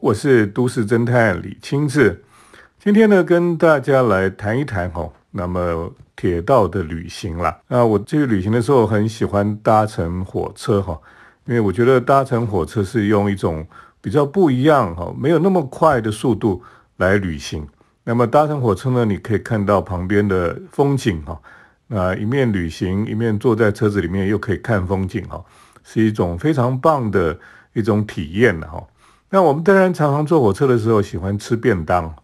我是都市侦探李清志。今天呢，跟大家来谈一谈哦，那么铁道的旅行啦。那我去旅行的时候，很喜欢搭乘火车哈，因为我觉得搭乘火车是用一种比较不一样哈，没有那么快的速度来旅行。那么搭乘火车呢，你可以看到旁边的风景哈，那一面旅行，一面坐在车子里面又可以看风景哈，是一种非常棒的一种体验的哈。那我们当然常常坐火车的时候喜欢吃便当，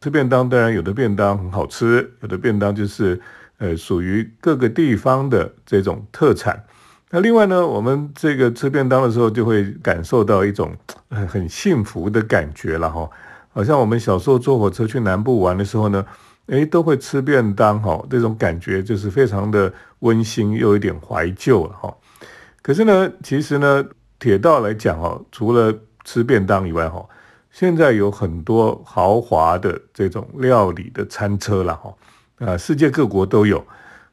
吃便当当然有的便当很好吃，有的便当就是呃属于各个地方的这种特产。那另外呢，我们这个吃便当的时候就会感受到一种很很幸福的感觉了哈，好像我们小时候坐火车去南部玩的时候呢，诶都会吃便当哈，这种感觉就是非常的温馨又有点怀旧了哈。可是呢，其实呢，铁道来讲哈，除了吃便当以外，哈，现在有很多豪华的这种料理的餐车了，哈，啊，世界各国都有。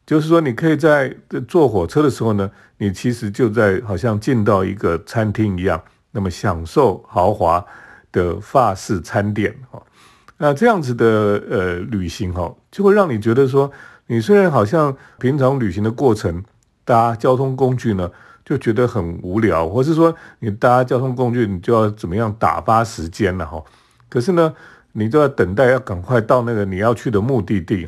就是说，你可以在坐火车的时候呢，你其实就在好像进到一个餐厅一样，那么享受豪华的法式餐点，哈。那这样子的呃旅行，哈，就会让你觉得说，你虽然好像平常旅行的过程搭交通工具呢。就觉得很无聊，或是说你搭交通工具，你就要怎么样打发时间了哈。可是呢，你就要等待，要赶快到那个你要去的目的地。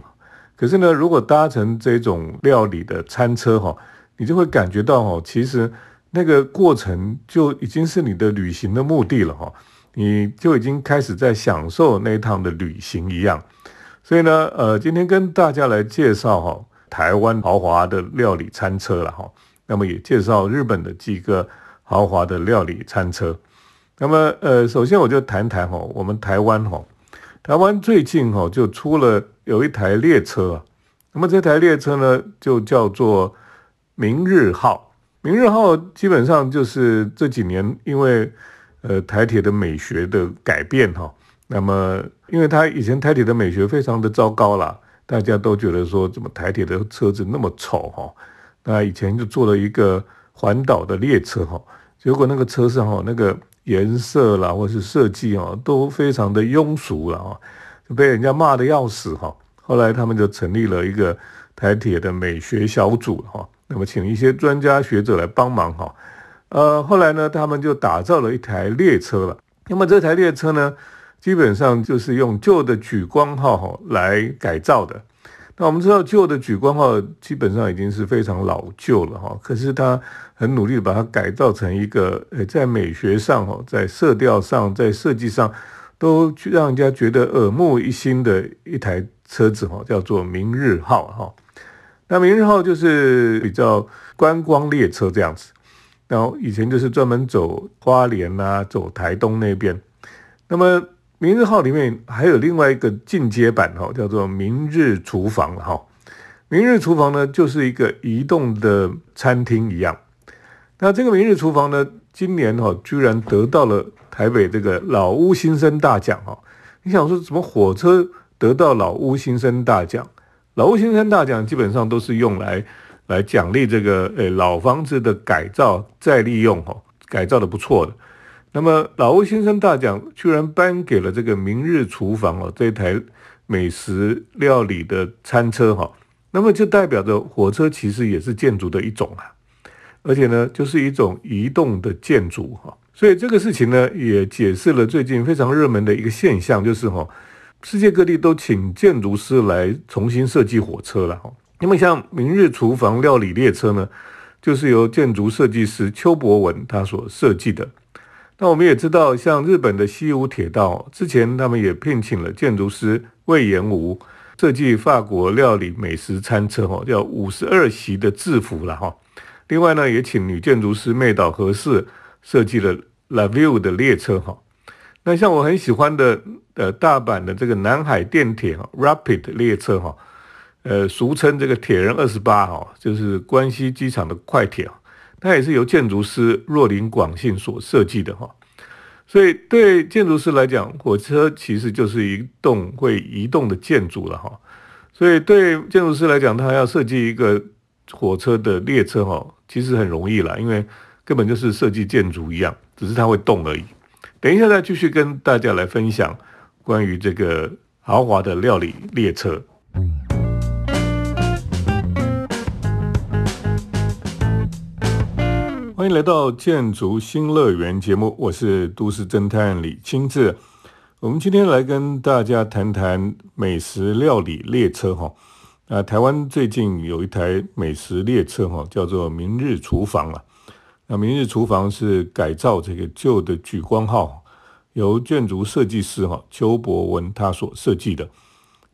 可是呢，如果搭乘这种料理的餐车哈，你就会感觉到哈，其实那个过程就已经是你的旅行的目的了哈。你就已经开始在享受那一趟的旅行一样。所以呢，呃，今天跟大家来介绍哈，台湾豪华的料理餐车了哈。那么也介绍日本的几个豪华的料理餐车。那么，呃，首先我就谈谈哈，我们台湾哈，台湾最近哈就出了有一台列车啊。那么这台列车呢，就叫做明日号。明日号基本上就是这几年因为呃台铁的美学的改变哈，那么因为它以前台铁的美学非常的糟糕啦，大家都觉得说怎么台铁的车子那么丑哈。那以前就做了一个环岛的列车哈，结果那个车上哈那个颜色啦或是设计啊都非常的庸俗了啊，就被人家骂的要死哈。后来他们就成立了一个台铁的美学小组哈，那么请一些专家学者来帮忙哈。呃，后来呢，他们就打造了一台列车了。那么这台列车呢，基本上就是用旧的莒光号来改造的。那我们知道旧的莒光号基本上已经是非常老旧了哈，可是它很努力的把它改造成一个呃，在美学上哈，在色调上，在设计上都让人家觉得耳目一新的一台车子哈，叫做明日号哈。那明日号就是比较观光列车这样子，然后以前就是专门走花莲啊，走台东那边，那么。明日号里面还有另外一个进阶版哈，叫做明日厨房哈。明日厨房呢，就是一个移动的餐厅一样。那这个明日厨房呢，今年哈居然得到了台北这个老屋新生大奖哈。你想说怎么火车得到老屋新生大奖？老屋新生大奖基本上都是用来来奖励这个诶老房子的改造再利用哈，改造的不错的。那么老欧先生大奖居然颁给了这个明日厨房哦，这台美食料理的餐车哈，那么就代表着火车其实也是建筑的一种啊，而且呢就是一种移动的建筑哈，所以这个事情呢也解释了最近非常热门的一个现象，就是哈世界各地都请建筑师来重新设计火车了哈。那么像明日厨房料理列车呢，就是由建筑设计师邱博文他所设计的。那我们也知道，像日本的西武铁道，之前他们也聘请了建筑师魏延武设计法国料理美食餐车，哈，叫五十二席的制服了，哈。另外呢，也请女建筑师妹岛和世设计了 La View 的列车，哈。那像我很喜欢的，呃，大阪的这个南海电铁哈 Rapid 列车，哈，呃，俗称这个铁人二十八，哈，就是关西机场的快铁。它也是由建筑师若林广信所设计的哈，所以对建筑师来讲，火车其实就是一栋会移动的建筑了哈。所以对建筑师来讲，他要设计一个火车的列车哈，其实很容易了，因为根本就是设计建筑一样，只是它会动而已。等一下再继续跟大家来分享关于这个豪华的料理列车。欢迎来到建筑新乐园节目，我是都市侦探李清志。我们今天来跟大家谈谈美食料理列车哈。那台湾最近有一台美食列车哈，叫做明日厨房啊。那明日厨房是改造这个旧的莒光号，由建筑设计师哈邱博文他所设计的。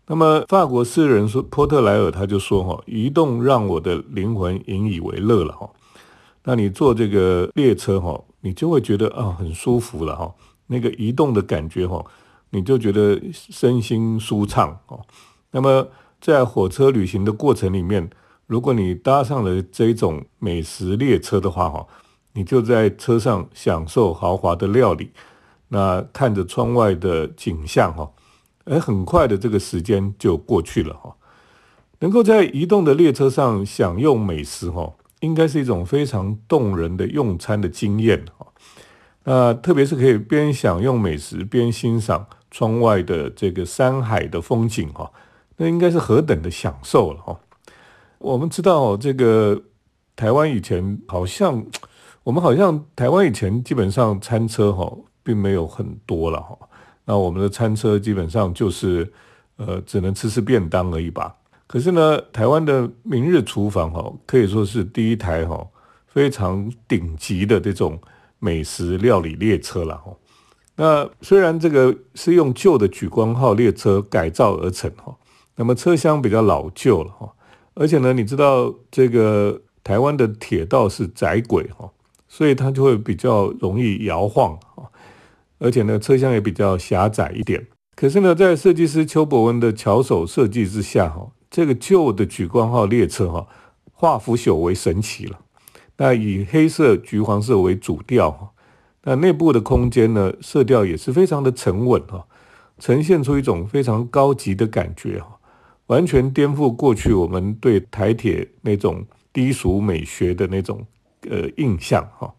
那么法国诗人说波特莱尔他就说哈，移动让我的灵魂引以为乐了哈。那你坐这个列车哈，你就会觉得啊很舒服了哈，那个移动的感觉哈。你就觉得身心舒畅哦。那么在火车旅行的过程里面，如果你搭上了这种美食列车的话哈，你就在车上享受豪华的料理，那看着窗外的景象哈，而很快的这个时间就过去了哈。能够在移动的列车上享用美食哈，应该是一种非常动人的用餐的经验哈。那特别是可以边享用美食边欣赏。窗外的这个山海的风景哈，那应该是何等的享受了哈。我们知道这个台湾以前好像，我们好像台湾以前基本上餐车哈并没有很多了哈。那我们的餐车基本上就是呃只能吃吃便当而已吧。可是呢，台湾的明日厨房哈可以说是第一台哈非常顶级的这种美食料理列车了哈。那虽然这个是用旧的莒光号列车改造而成哈，那么车厢比较老旧了哈，而且呢，你知道这个台湾的铁道是窄轨哈，所以它就会比较容易摇晃啊，而且呢，车厢也比较狭窄一点。可是呢，在设计师邱伯文的巧手设计之下哈，这个旧的莒光号列车哈，化腐朽为神奇了。那以黑色、橘黄色为主调哈。那内部的空间呢，色调也是非常的沉稳哈，呈现出一种非常高级的感觉哈，完全颠覆过去我们对台铁那种低俗美学的那种呃印象哈。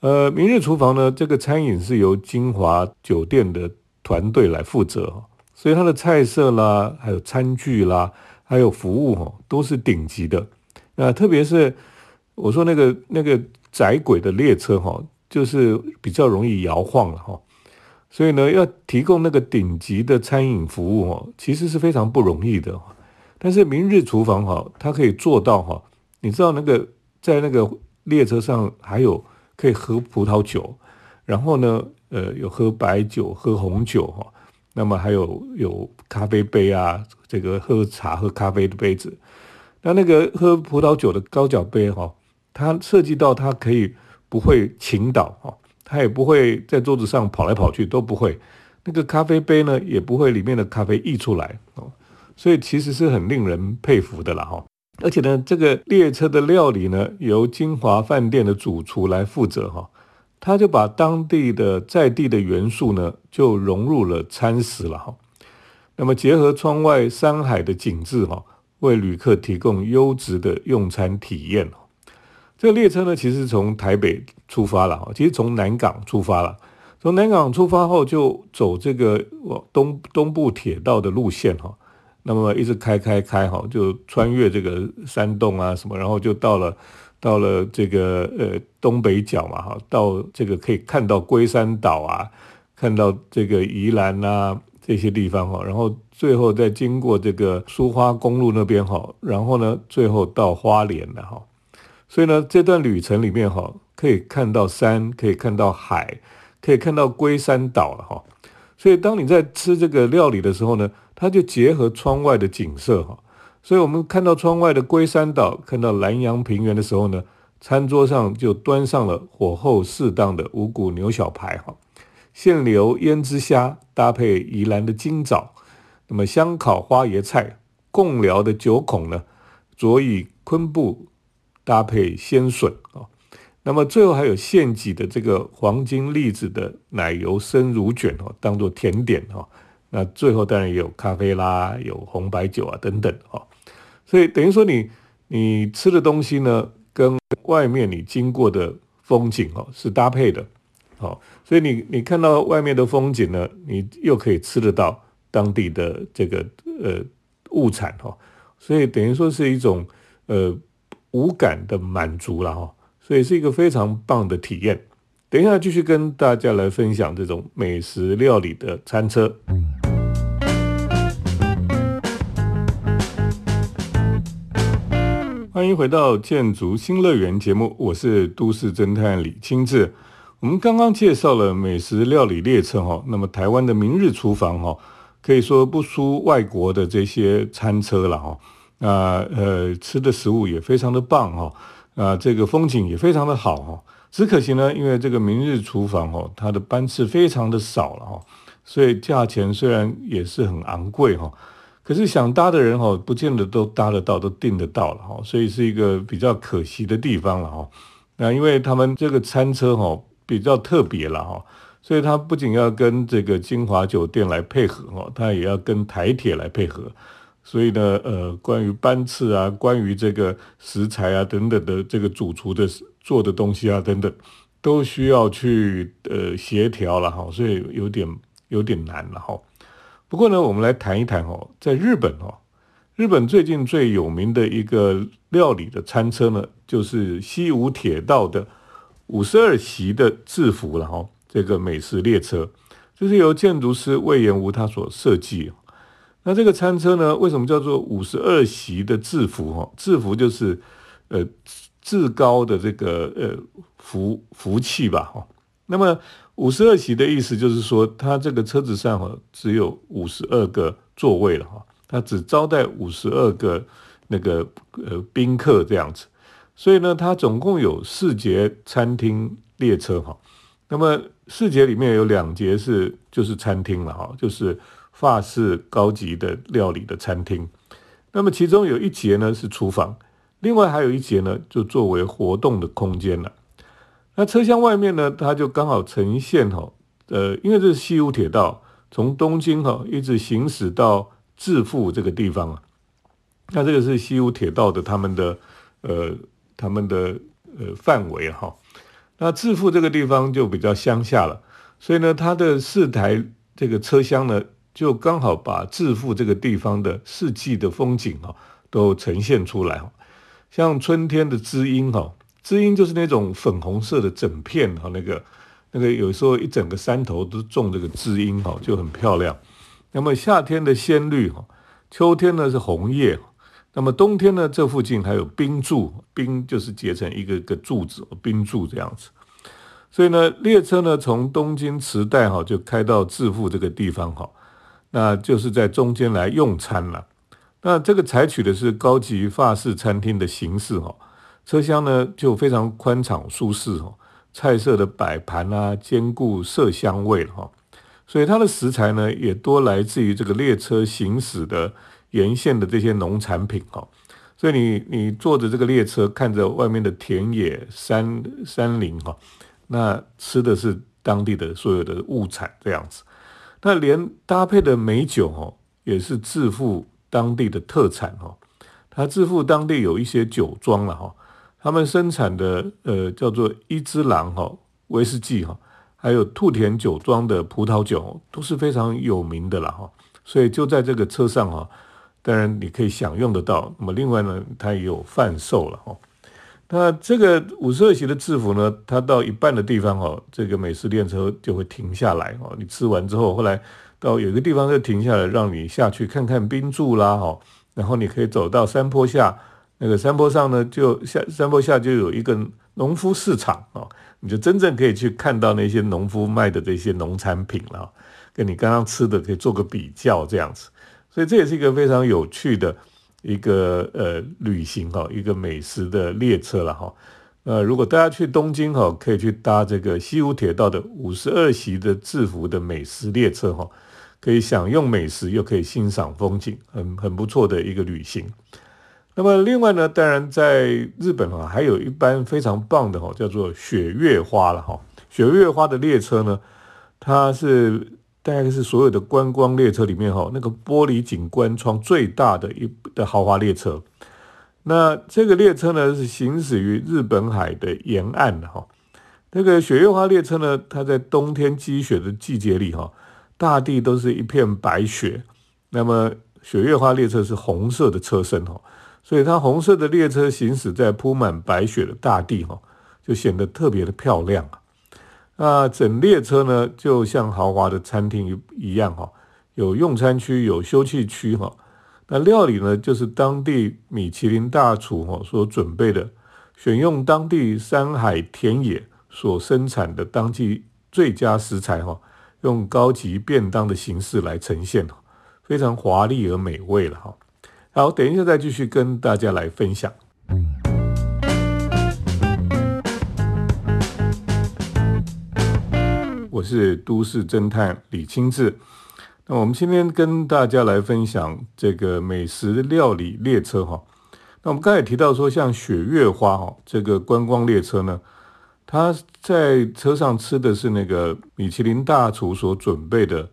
呃，明日厨房呢，这个餐饮是由金华酒店的团队来负责，所以它的菜色啦，还有餐具啦，还有服务哈，都是顶级的。那特别是我说那个那个窄轨的列车哈。就是比较容易摇晃了哈，所以呢，要提供那个顶级的餐饮服务哈，其实是非常不容易的。但是明日厨房哈，它可以做到哈，你知道那个在那个列车上还有可以喝葡萄酒，然后呢，呃，有喝白酒、喝红酒哈，那么还有有咖啡杯啊，这个喝茶、喝咖啡的杯子。那那个喝葡萄酒的高脚杯哈，它涉及到它可以。不会倾倒哈，它也不会在桌子上跑来跑去，都不会。那个咖啡杯呢，也不会里面的咖啡溢出来哦。所以其实是很令人佩服的了哈。而且呢，这个列车的料理呢，由金华饭店的主厨来负责哈，他就把当地的在地的元素呢，就融入了餐食了哈。那么结合窗外山海的景致哈，为旅客提供优质的用餐体验。这个列车呢，其实从台北出发了其实从南港出发了，从南港出发后就走这个东东部铁道的路线哈，那么一直开开开哈，就穿越这个山洞啊什么，然后就到了到了这个呃东北角嘛哈，到这个可以看到龟山岛啊，看到这个宜兰啊这些地方哈，然后最后再经过这个苏花公路那边哈，然后呢最后到花莲了哈。所以呢，这段旅程里面哈，可以看到山，可以看到海，可以看到龟山岛了哈。所以当你在吃这个料理的时候呢，它就结合窗外的景色哈。所以我们看到窗外的龟山岛，看到南洋平原的时候呢，餐桌上就端上了火候适当的五谷牛小排哈，现流胭脂虾搭配宜兰的金枣，那么香烤花椰菜，共寮的九孔呢，佐以昆布。搭配鲜笋啊，那么最后还有现挤的这个黄金栗子的奶油生乳卷哦，当做甜点哈。那最后当然也有咖啡啦，有红白酒啊等等哈。所以等于说你你吃的东西呢，跟外面你经过的风景哦是搭配的哦，所以你你看到外面的风景呢，你又可以吃得到当地的这个呃物产哈，所以等于说是一种呃无感的满足了哈，所以是一个非常棒的体验。等一下继续跟大家来分享这种美食料理的餐车。欢迎回到建筑新乐园节目，我是都市侦探李清志。我们刚刚介绍了美食料理列车哈，那么台湾的明日厨房哈，可以说不输外国的这些餐车了哈。那呃，吃的食物也非常的棒哈，啊，这个风景也非常的好哈。只可惜呢，因为这个明日厨房哦，它的班次非常的少了哈，所以价钱虽然也是很昂贵哈。可是想搭的人哈，不见得都搭得到，都订得到了哈，所以是一个比较可惜的地方了哈。那因为他们这个餐车哈比较特别了哈，所以它不仅要跟这个金华酒店来配合哈，它也要跟台铁来配合。所以呢，呃，关于班次啊，关于这个食材啊等等的这个主厨的做的东西啊等等，都需要去呃协调了哈，所以有点有点难了哈。不过呢，我们来谈一谈哦，在日本哦，日本最近最有名的一个料理的餐车呢，就是西武铁道的五十二席的制服了哈。这个美食列车就是由建筑师魏延吾他所设计。那这个餐车呢，为什么叫做五十二席的制服哈？制服就是呃至高的这个呃福福气吧哈。那么五十二席的意思就是说，它这个车子上哈只有五十二个座位了哈，它只招待五十二个那个呃宾客这样子，所以呢，它总共有四节餐厅列车哈。那么四节里面有两节是就是餐厅了哈，就是法式高级的料理的餐厅。那么其中有一节呢是厨房，另外还有一节呢就作为活动的空间了。那车厢外面呢，它就刚好呈现哈，呃，因为这是西武铁道从东京哈一直行驶到致富这个地方啊，那这个是西武铁道的他们的呃他们的呃范围哈。那致富这个地方就比较乡下了，所以呢，它的四台这个车厢呢，就刚好把致富这个地方的四季的风景哈都呈现出来，像春天的知音哈。知音就是那种粉红色的整片哈，那个那个有时候一整个山头都种这个知音哈，就很漂亮。那么夏天的鲜绿哈，秋天呢是红叶，那么冬天呢这附近还有冰柱，冰就是结成一个个柱子，冰柱这样子。所以呢，列车呢从东京池袋哈就开到致富这个地方哈，那就是在中间来用餐了。那这个采取的是高级法式餐厅的形式哈。车厢呢就非常宽敞舒适哦，菜色的摆盘啊兼顾色香味哈，所以它的食材呢也多来自于这个列车行驶的沿线的这些农产品哈，所以你你坐着这个列车看着外面的田野山山林哈，那吃的是当地的所有的物产这样子，那连搭配的美酒哦也是致富当地的特产哦，它致富当地有一些酒庄了哈。他们生产的呃叫做一之郎哈威士忌哈，还有兔田酒庄的葡萄酒都是非常有名的了哈，所以就在这个车上哈，当然你可以享用得到。那么另外呢，它也有贩售了哈。那这个五十二席的制服呢，它到一半的地方哈，这个美食列车就会停下来哦。你吃完之后，后来到有一个地方就停下来，让你下去看看冰柱啦哈，然后你可以走到山坡下。那个山坡上呢，就下山坡下就有一个农夫市场啊，你就真正可以去看到那些农夫卖的这些农产品了，跟你刚刚吃的可以做个比较这样子，所以这也是一个非常有趣的一个呃旅行哈，一个美食的列车了哈。呃，如果大家去东京哈，可以去搭这个西武铁道的五十二席的制服的美食列车哈，可以享用美食又可以欣赏风景，很很不错的一个旅行。那么另外呢，当然在日本啊，还有一班非常棒的哈，叫做雪月花了哈。雪月花的列车呢，它是大概是所有的观光列车里面哈，那个玻璃景观窗最大的一的豪华列车。那这个列车呢，是行驶于日本海的沿岸的哈。那个雪月花列车呢，它在冬天积雪的季节里哈，大地都是一片白雪。那么雪月花列车是红色的车身哈，所以它红色的列车行驶在铺满白雪的大地哈，就显得特别的漂亮啊。那整列车呢，就像豪华的餐厅一一样哈，有用餐区，有休憩区哈。那料理呢，就是当地米其林大厨哈所准备的，选用当地山海田野所生产的当季最佳食材哈，用高级便当的形式来呈现，非常华丽而美味了哈。好，等一下再继续跟大家来分享。我是都市侦探李清志。那我们今天跟大家来分享这个美食料理列车哈。那我们刚才提到说，像雪月花哈这个观光列车呢，它在车上吃的是那个米其林大厨所准备的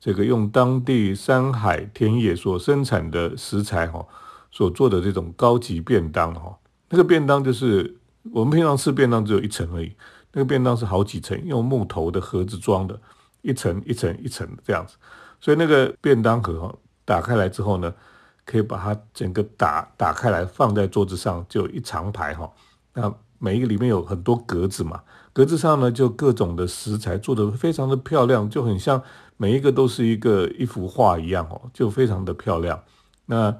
这个用当地山海田野所生产的食材哈所做的这种高级便当哈。那个便当就是我们平常吃便当只有一层而已，那个便当是好几层，用木头的盒子装的，一层一层一层这样子。所以那个便当盒打开来之后呢，可以把它整个打打开来放在桌子上，就一长排哈。那每一个里面有很多格子嘛，格子上呢就各种的食材做的非常的漂亮，就很像每一个都是一个一幅画一样哦，就非常的漂亮。那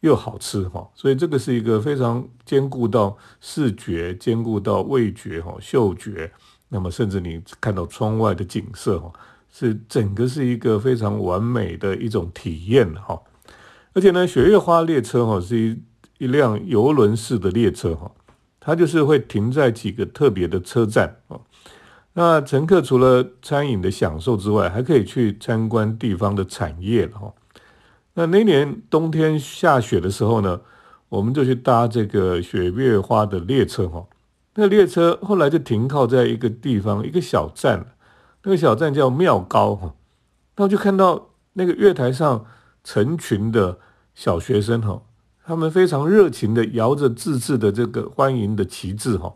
又好吃哈，所以这个是一个非常兼顾到视觉、兼顾到味觉哈、嗅觉，那么甚至你看到窗外的景色哈。是整个是一个非常完美的一种体验哈，而且呢，雪月花列车哈是一一辆游轮式的列车哈，它就是会停在几个特别的车站啊。那乘客除了餐饮的享受之外，还可以去参观地方的产业了哈。那那年冬天下雪的时候呢，我们就去搭这个雪月花的列车哈。那列车后来就停靠在一个地方，一个小站。那个小站叫庙高哈，那我就看到那个月台上成群的小学生哈，他们非常热情的摇着自制的这个欢迎的旗帜哈，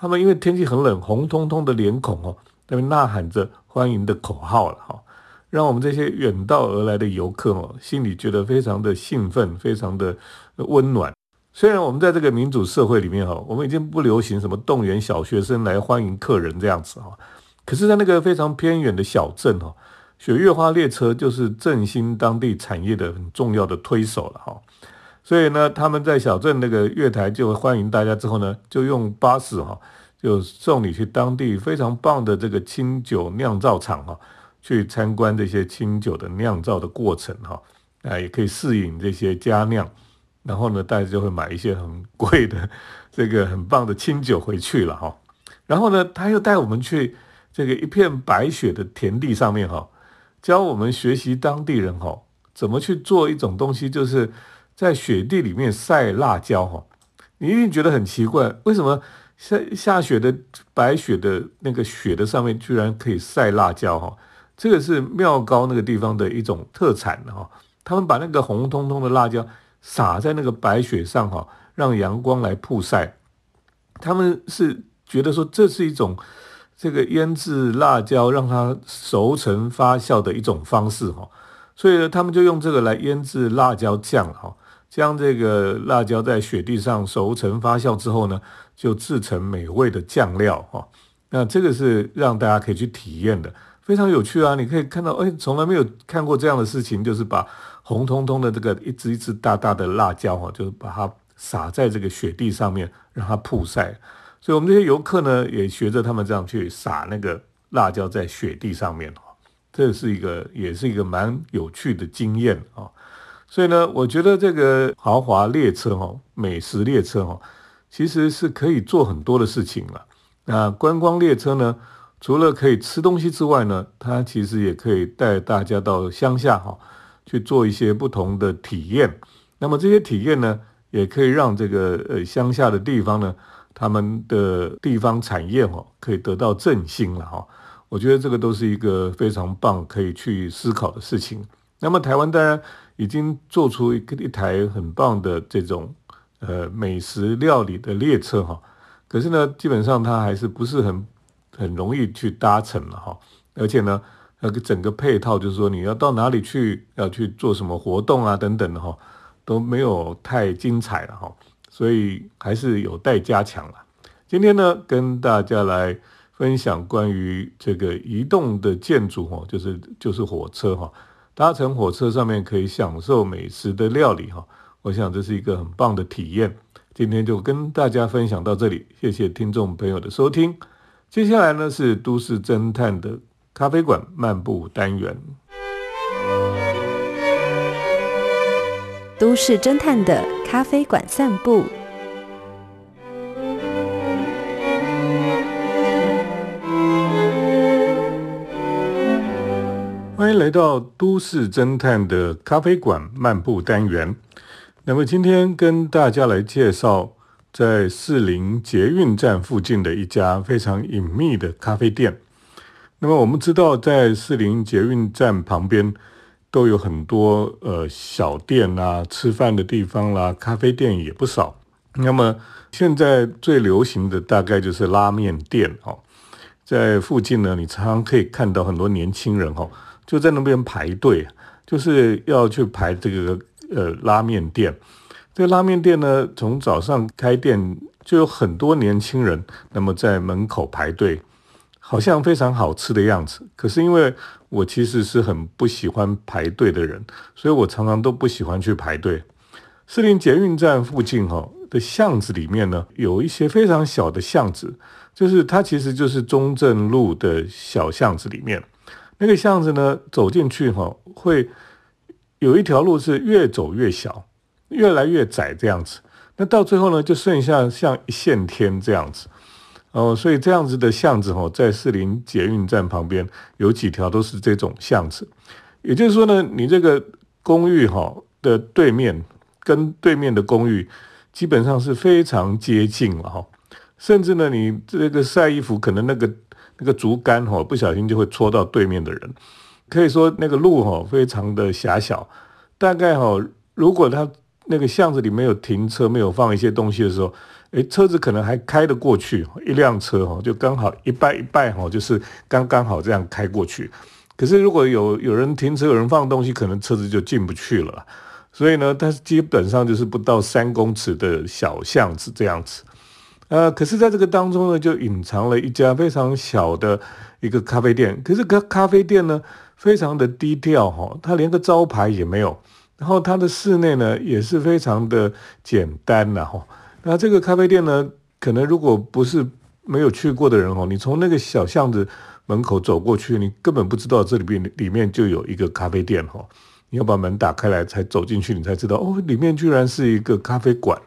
他们因为天气很冷，红彤彤的脸孔哦，他们呐喊着欢迎的口号了哈，让我们这些远道而来的游客哦，心里觉得非常的兴奋，非常的温暖。虽然我们在这个民主社会里面哈，我们已经不流行什么动员小学生来欢迎客人这样子哈。可是，在那个非常偏远的小镇哈，雪月花列车就是振兴当地产业的很重要的推手了哈。所以呢，他们在小镇那个月台就欢迎大家之后呢，就用巴士哈，就送你去当地非常棒的这个清酒酿造厂哈，去参观这些清酒的酿造的过程哈，啊，也可以适应这些佳酿。然后呢，大家就会买一些很贵的这个很棒的清酒回去了哈。然后呢，他又带我们去。这个一片白雪的田地上面哈，教我们学习当地人哈怎么去做一种东西，就是在雪地里面晒辣椒哈。你一定觉得很奇怪，为什么下下雪的白雪的那个雪的上面居然可以晒辣椒哈？这个是妙高那个地方的一种特产哈。他们把那个红彤彤的辣椒撒在那个白雪上哈，让阳光来曝晒。他们是觉得说这是一种。这个腌制辣椒让它熟成发酵的一种方式哈，所以呢，他们就用这个来腌制辣椒酱哈，将这个辣椒在雪地上熟成发酵之后呢，就制成美味的酱料哈。那这个是让大家可以去体验的，非常有趣啊！你可以看到，哎，从来没有看过这样的事情，就是把红彤彤的这个一只一只大大的辣椒哈，就是把它撒在这个雪地上面，让它曝晒。所以，我们这些游客呢，也学着他们这样去撒那个辣椒在雪地上面哦，这是一个，也是一个蛮有趣的经验啊。所以呢，我觉得这个豪华列车哈，美食列车哈，其实是可以做很多的事情了。那观光列车呢，除了可以吃东西之外呢，它其实也可以带大家到乡下哈，去做一些不同的体验。那么这些体验呢，也可以让这个呃乡下的地方呢。他们的地方产业哈可以得到振兴了哈，我觉得这个都是一个非常棒可以去思考的事情。那么台湾当然已经做出一个一台很棒的这种呃美食料理的列车哈，可是呢基本上它还是不是很很容易去搭乘了哈。而且呢，那个整个配套就是说你要到哪里去，要去做什么活动啊等等的哈，都没有太精彩了哈。所以还是有待加强了。今天呢，跟大家来分享关于这个移动的建筑哈，就是就是火车哈，搭乘火车上面可以享受美食的料理哈，我想这是一个很棒的体验。今天就跟大家分享到这里，谢谢听众朋友的收听。接下来呢是都市侦探的咖啡馆漫步单元，都市侦探的。咖啡馆散步，来到都市侦探的咖啡馆漫步单元。那么今天跟大家来介绍，在士林捷运站附近的一家非常隐秘的咖啡店。那么我们知道，在士林捷运站旁边。都有很多呃小店啊，吃饭的地方啦，咖啡店也不少。那么现在最流行的大概就是拉面店哦，在附近呢，你常常可以看到很多年轻人哦，就在那边排队，就是要去排这个呃拉面店。这个拉面店呢，从早上开店就有很多年轻人，那么在门口排队。好像非常好吃的样子，可是因为我其实是很不喜欢排队的人，所以我常常都不喜欢去排队。士林捷运站附近哈的巷子里面呢，有一些非常小的巷子，就是它其实就是中正路的小巷子里面。那个巷子呢，走进去哈，会有一条路是越走越小，越来越窄这样子。那到最后呢，就剩下像一线天这样子。哦，所以这样子的巷子哈，在士林捷运站旁边有几条都是这种巷子，也就是说呢，你这个公寓哈的对面跟对面的公寓基本上是非常接近了哈，甚至呢，你这个晒衣服可能那个那个竹竿哈不小心就会戳到对面的人，可以说那个路哈非常的狭小，大概哈如果他那个巷子里没有停车，没有放一些东西的时候。诶，车子可能还开得过去，一辆车哈，就刚好一半一半哈，就是刚刚好这样开过去。可是如果有有人停车，有人放东西，可能车子就进不去了。所以呢，它基本上就是不到三公尺的小巷子这样子。呃，可是在这个当中呢，就隐藏了一家非常小的一个咖啡店。可是咖咖啡店呢，非常的低调哈，它连个招牌也没有。然后它的室内呢，也是非常的简单的哈。那这个咖啡店呢，可能如果不是没有去过的人哦，你从那个小巷子门口走过去，你根本不知道这里边里面就有一个咖啡店哈。你要把门打开来才走进去，你才知道哦，里面居然是一个咖啡馆。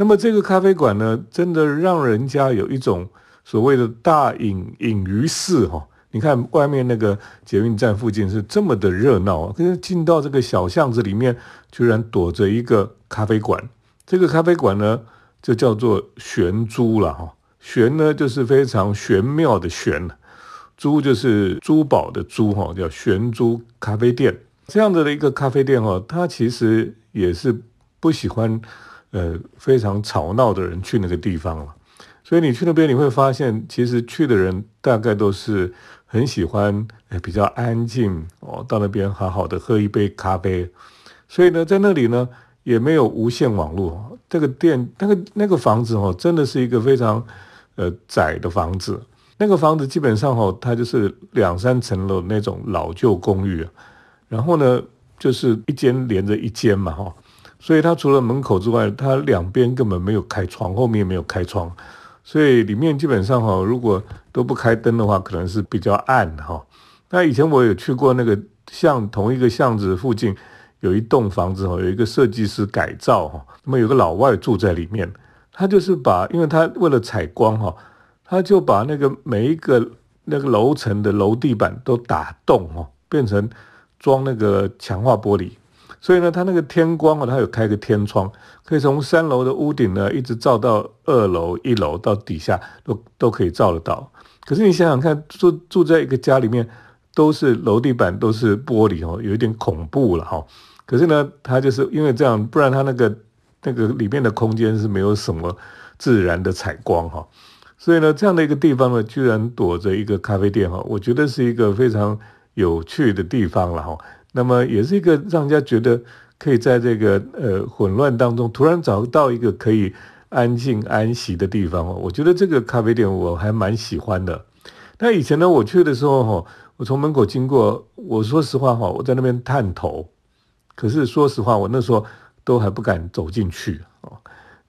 那么这个咖啡馆呢，真的让人家有一种所谓的大隐隐于市哈。你看外面那个捷运站附近是这么的热闹，可是进到这个小巷子里面，居然躲着一个咖啡馆。这个咖啡馆呢，就叫做玄珠了哈。玄呢，就是非常玄妙的玄；珠就是珠宝的珠哈，叫玄珠咖啡店。这样子的一个咖啡店哈，它其实也是不喜欢呃非常吵闹的人去那个地方了。所以你去那边，你会发现，其实去的人大概都是很喜欢比较安静哦，到那边好好的喝一杯咖啡。所以呢，在那里呢。也没有无线网络，这个店那个那个房子哦，真的是一个非常呃窄的房子。那个房子基本上哦，它就是两三层楼那种老旧公寓，然后呢，就是一间连着一间嘛哈，所以它除了门口之外，它两边根本没有开窗，后面没有开窗，所以里面基本上哈，如果都不开灯的话，可能是比较暗哈。那以前我有去过那个巷同一个巷子附近。有一栋房子哈，有一个设计师改造哈，那么有个老外住在里面，他就是把，因为他为了采光哈，他就把那个每一个那个楼层的楼地板都打洞哈，变成装那个强化玻璃，所以呢，它那个天光啊，它有开个天窗，可以从三楼的屋顶呢一直照到二楼、一楼到底下都都可以照得到。可是你想想看，住住在一个家里面，都是楼地板都是玻璃哦，有一点恐怖了哈。可是呢，它就是因为这样，不然它那个那个里面的空间是没有什么自然的采光哈，所以呢，这样的一个地方呢，居然躲着一个咖啡店哈，我觉得是一个非常有趣的地方了哈。那么也是一个让人家觉得可以在这个呃混乱当中突然找到一个可以安静安息的地方。我觉得这个咖啡店我还蛮喜欢的。那以前呢，我去的时候哈，我从门口经过，我说实话哈，我在那边探头，可是说实话，我那时候都还不敢走进去哦。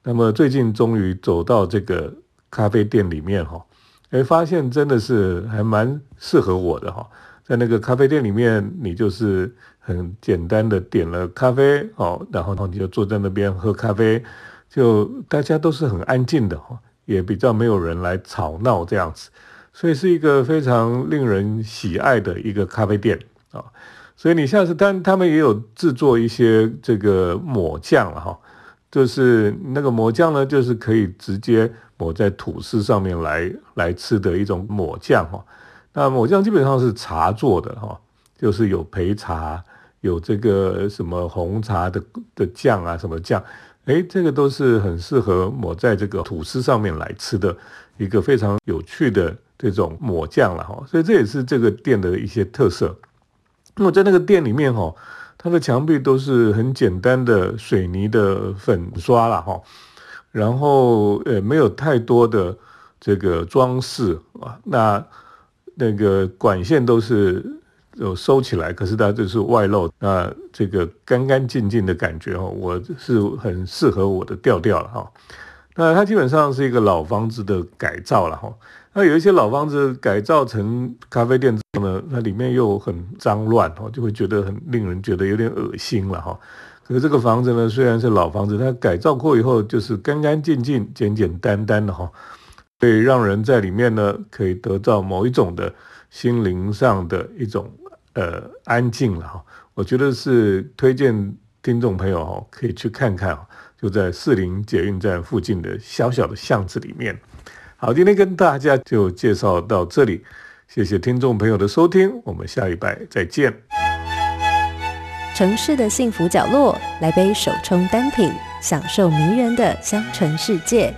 那么最近终于走到这个咖啡店里面哈，哎，发现真的是还蛮适合我的哈。在那个咖啡店里面，你就是很简单的点了咖啡哦，然后你就坐在那边喝咖啡，就大家都是很安静的哈，也比较没有人来吵闹这样子，所以是一个非常令人喜爱的一个咖啡店啊。所以你下次，但他们也有制作一些这个抹酱了哈，就是那个抹酱呢，就是可以直接抹在吐司上面来来吃的一种抹酱哈。那抹酱基本上是茶做的哈，就是有焙茶，有这个什么红茶的的酱啊，什么酱，哎，这个都是很适合抹在这个吐司上面来吃的一个非常有趣的这种抹酱了哈。所以这也是这个店的一些特色。那么在那个店里面哈，它的墙壁都是很简单的水泥的粉刷了哈，然后呃没有太多的这个装饰啊，那。那个管线都是有收起来，可是它就是外露，那这个干干净净的感觉哦，我是很适合我的调调了哈。那它基本上是一个老房子的改造了哈。那有一些老房子改造成咖啡店之后呢，那里面又很脏乱哦，就会觉得很令人觉得有点恶心了哈。可是这个房子呢，虽然是老房子，它改造过以后就是干干净净、简简单单的哈。可以让人在里面呢，可以得到某一种的心灵上的一种呃安静了哈。我觉得是推荐听众朋友哈，可以去看看就在四零捷运站附近的小小的巷子里面。好，今天跟大家就介绍到这里，谢谢听众朋友的收听，我们下礼拜再见。城市的幸福角落，来杯手冲单品，享受迷人的香醇世界。